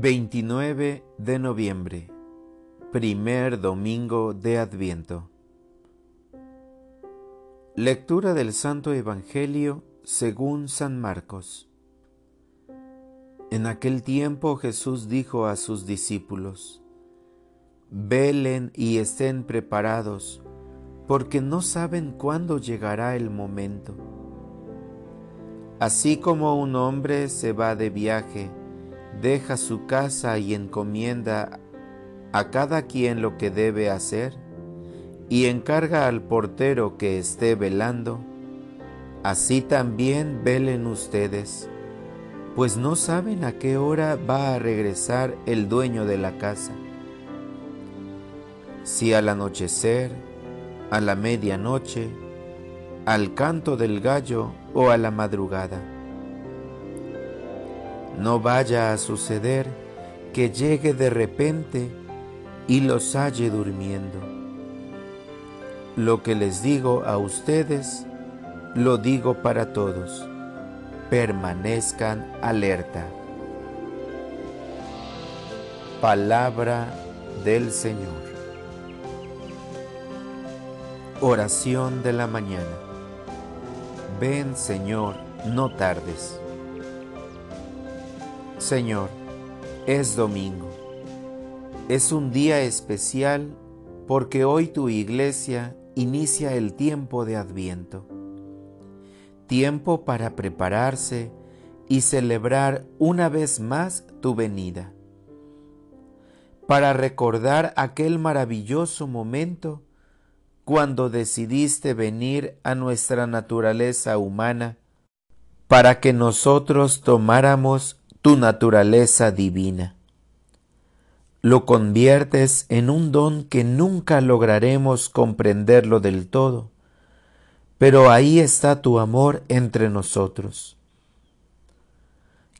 29 de noviembre, primer domingo de Adviento. Lectura del Santo Evangelio según San Marcos. En aquel tiempo Jesús dijo a sus discípulos, Velen y estén preparados, porque no saben cuándo llegará el momento. Así como un hombre se va de viaje, deja su casa y encomienda a cada quien lo que debe hacer, y encarga al portero que esté velando, así también velen ustedes, pues no saben a qué hora va a regresar el dueño de la casa. Si al anochecer, a la medianoche, al canto del gallo o a la madrugada no vaya a suceder que llegue de repente y los halle durmiendo. Lo que les digo a ustedes, lo digo para todos. Permanezcan alerta. Palabra del Señor. Oración de la mañana. Ven Señor, no tardes. Señor, es domingo. Es un día especial porque hoy tu iglesia inicia el tiempo de Adviento. Tiempo para prepararse y celebrar una vez más tu venida. Para recordar aquel maravilloso momento cuando decidiste venir a nuestra naturaleza humana para que nosotros tomáramos tu naturaleza divina. Lo conviertes en un don que nunca lograremos comprenderlo del todo, pero ahí está tu amor entre nosotros.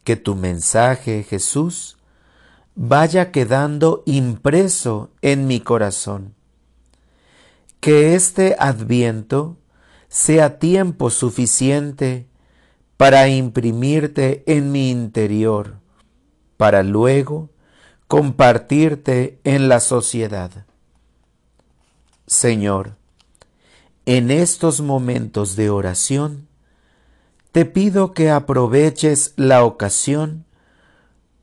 Que tu mensaje, Jesús, vaya quedando impreso en mi corazón. Que este adviento sea tiempo suficiente para imprimirte en mi interior, para luego compartirte en la sociedad. Señor, en estos momentos de oración, te pido que aproveches la ocasión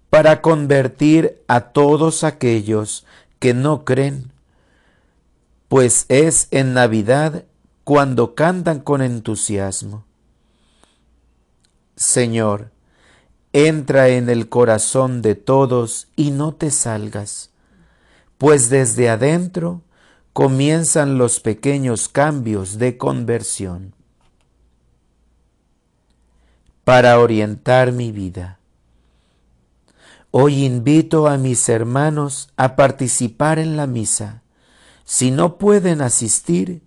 para convertir a todos aquellos que no creen, pues es en Navidad cuando cantan con entusiasmo Señor, entra en el corazón de todos y no te salgas, pues desde adentro comienzan los pequeños cambios de conversión. Para orientar mi vida. Hoy invito a mis hermanos a participar en la misa. Si no pueden asistir,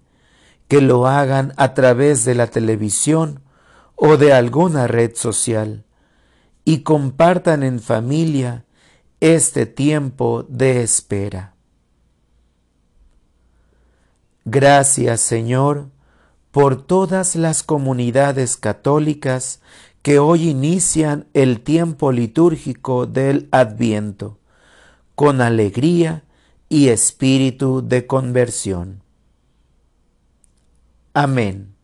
que lo hagan a través de la televisión o de alguna red social y compartan en familia este tiempo de espera. Gracias Señor por todas las comunidades católicas que hoy inician el tiempo litúrgico del Adviento con alegría y espíritu de conversión. Amén.